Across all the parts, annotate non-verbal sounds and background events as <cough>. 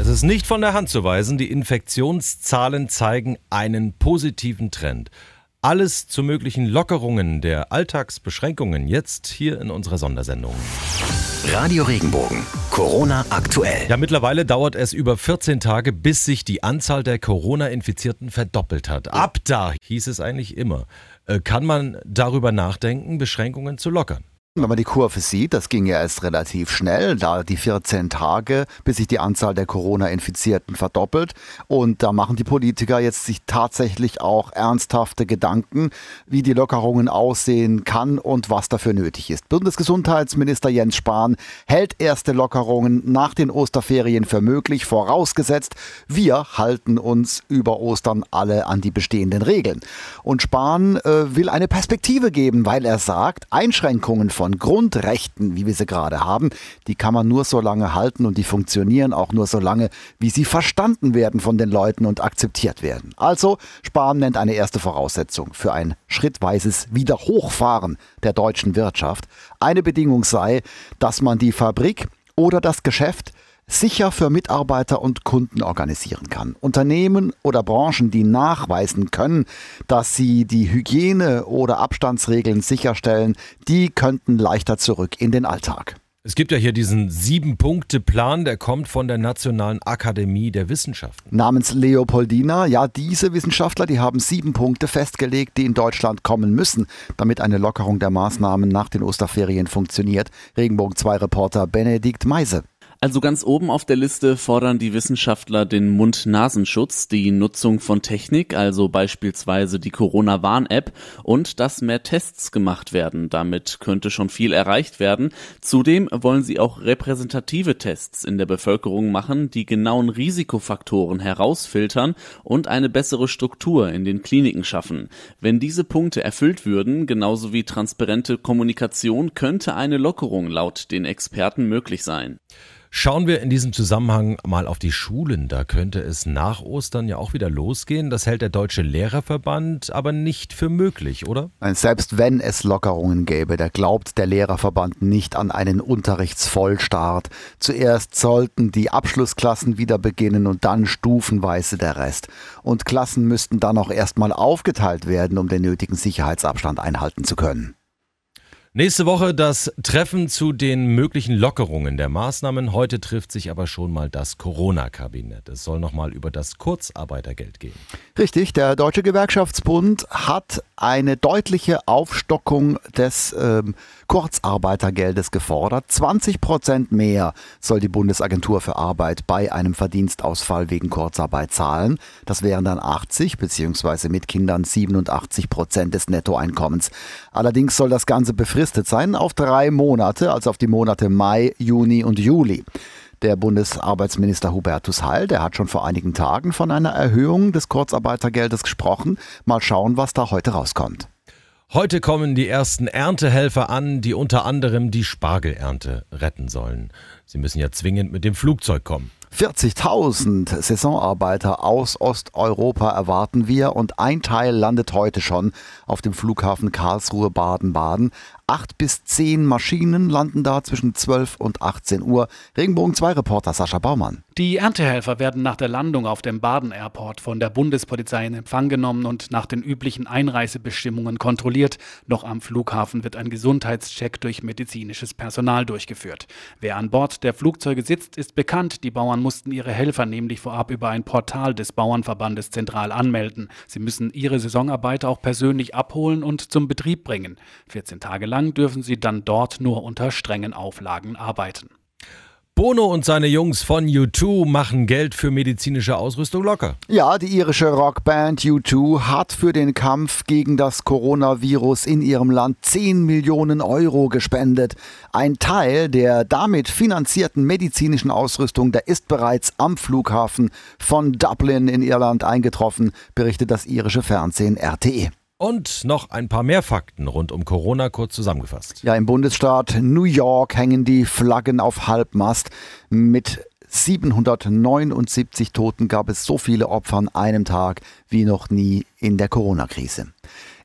Es ist nicht von der Hand zu weisen, die Infektionszahlen zeigen einen positiven Trend. Alles zu möglichen Lockerungen der Alltagsbeschränkungen jetzt hier in unserer Sondersendung. Radio Regenbogen. Corona aktuell. Ja, mittlerweile dauert es über 14 Tage, bis sich die Anzahl der Corona-Infizierten verdoppelt hat. Ab da hieß es eigentlich immer. Äh, kann man darüber nachdenken, Beschränkungen zu lockern? Wenn man die Kurve sieht, das ging ja erst relativ schnell, da die 14 Tage, bis sich die Anzahl der Corona-Infizierten verdoppelt. Und da machen die Politiker jetzt sich tatsächlich auch ernsthafte Gedanken, wie die Lockerungen aussehen kann und was dafür nötig ist. Bundesgesundheitsminister Jens Spahn hält erste Lockerungen nach den Osterferien für möglich, vorausgesetzt, wir halten uns über Ostern alle an die bestehenden Regeln. Und Spahn äh, will eine Perspektive geben, weil er sagt, Einschränkungen von Grundrechten, wie wir sie gerade haben, die kann man nur so lange halten und die funktionieren auch nur so lange, wie sie verstanden werden von den Leuten und akzeptiert werden. Also, Spahn nennt eine erste Voraussetzung für ein schrittweises Wiederhochfahren der deutschen Wirtschaft. Eine Bedingung sei, dass man die Fabrik oder das Geschäft sicher für Mitarbeiter und Kunden organisieren kann. Unternehmen oder Branchen, die nachweisen können, dass sie die Hygiene- oder Abstandsregeln sicherstellen, die könnten leichter zurück in den Alltag. Es gibt ja hier diesen Sieben-Punkte-Plan, der kommt von der Nationalen Akademie der Wissenschaften. Namens Leopoldina, ja, diese Wissenschaftler, die haben sieben Punkte festgelegt, die in Deutschland kommen müssen, damit eine Lockerung der Maßnahmen nach den Osterferien funktioniert. Regenbogen 2 Reporter Benedikt Meise. Also ganz oben auf der Liste fordern die Wissenschaftler den Mund-Nasenschutz, die Nutzung von Technik, also beispielsweise die Corona-Warn-App und dass mehr Tests gemacht werden. Damit könnte schon viel erreicht werden. Zudem wollen sie auch repräsentative Tests in der Bevölkerung machen, die genauen Risikofaktoren herausfiltern und eine bessere Struktur in den Kliniken schaffen. Wenn diese Punkte erfüllt würden, genauso wie transparente Kommunikation, könnte eine Lockerung laut den Experten möglich sein. Schauen wir in diesem Zusammenhang mal auf die Schulen. Da könnte es nach Ostern ja auch wieder losgehen. Das hält der Deutsche Lehrerverband aber nicht für möglich, oder? Selbst wenn es Lockerungen gäbe, da glaubt der Lehrerverband nicht an einen Unterrichtsvollstart. Zuerst sollten die Abschlussklassen wieder beginnen und dann stufenweise der Rest. Und Klassen müssten dann auch erstmal aufgeteilt werden, um den nötigen Sicherheitsabstand einhalten zu können. Nächste Woche das Treffen zu den möglichen Lockerungen der Maßnahmen. Heute trifft sich aber schon mal das Corona-Kabinett. Es soll nochmal über das Kurzarbeitergeld gehen. Richtig, der Deutsche Gewerkschaftsbund hat eine deutliche Aufstockung des ähm, Kurzarbeitergeldes gefordert. 20 Prozent mehr soll die Bundesagentur für Arbeit bei einem Verdienstausfall wegen Kurzarbeit zahlen. Das wären dann 80 beziehungsweise mit Kindern 87 Prozent des Nettoeinkommens. Allerdings soll das Ganze befristet sein auf drei Monate, also auf die Monate Mai, Juni und Juli. Der Bundesarbeitsminister Hubertus Heil, der hat schon vor einigen Tagen von einer Erhöhung des Kurzarbeitergeldes gesprochen. Mal schauen, was da heute rauskommt. Heute kommen die ersten Erntehelfer an, die unter anderem die Spargelernte retten sollen. Sie müssen ja zwingend mit dem Flugzeug kommen. 40.000 Saisonarbeiter aus Osteuropa erwarten wir und ein Teil landet heute schon auf dem Flughafen Karlsruhe Baden-Baden. Acht bis zehn Maschinen landen da zwischen 12 und 18 Uhr. Regenbogen 2 Reporter Sascha Baumann. Die Erntehelfer werden nach der Landung auf dem Baden Airport von der Bundespolizei in Empfang genommen und nach den üblichen Einreisebestimmungen kontrolliert. Noch am Flughafen wird ein Gesundheitscheck durch medizinisches Personal durchgeführt. Wer an Bord der Flugzeuge sitzt, ist bekannt. Die Bauern mussten ihre Helfer nämlich vorab über ein Portal des Bauernverbandes zentral anmelden. Sie müssen ihre Saisonarbeiter auch persönlich abholen und zum Betrieb bringen. 14 Tage lang lang dürfen sie dann dort nur unter strengen Auflagen arbeiten. Bono und seine Jungs von U2 machen Geld für medizinische Ausrüstung locker. Ja, die irische Rockband U2 hat für den Kampf gegen das Coronavirus in ihrem Land 10 Millionen Euro gespendet. Ein Teil der damit finanzierten medizinischen Ausrüstung, der ist bereits am Flughafen von Dublin in Irland eingetroffen, berichtet das irische Fernsehen RTE. Und noch ein paar mehr Fakten rund um Corona kurz zusammengefasst. Ja, im Bundesstaat New York hängen die Flaggen auf Halbmast. Mit 779 Toten gab es so viele Opfer an einem Tag wie noch nie in der Corona-Krise.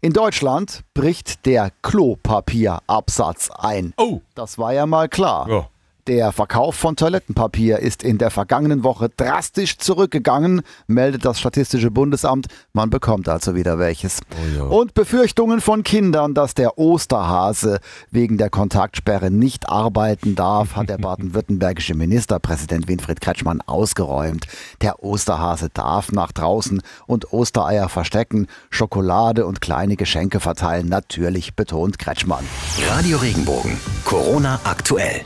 In Deutschland bricht der Klopapierabsatz ein. Oh. Das war ja mal klar. Ja. Der Verkauf von Toilettenpapier ist in der vergangenen Woche drastisch zurückgegangen, meldet das Statistische Bundesamt. Man bekommt also wieder welches. Oh ja. Und Befürchtungen von Kindern, dass der Osterhase wegen der Kontaktsperre nicht arbeiten darf, hat der <laughs> baden-württembergische Ministerpräsident Winfried Kretschmann ausgeräumt. Der Osterhase darf nach draußen und Ostereier verstecken, Schokolade und kleine Geschenke verteilen. Natürlich betont Kretschmann. Radio Regenbogen. Corona aktuell.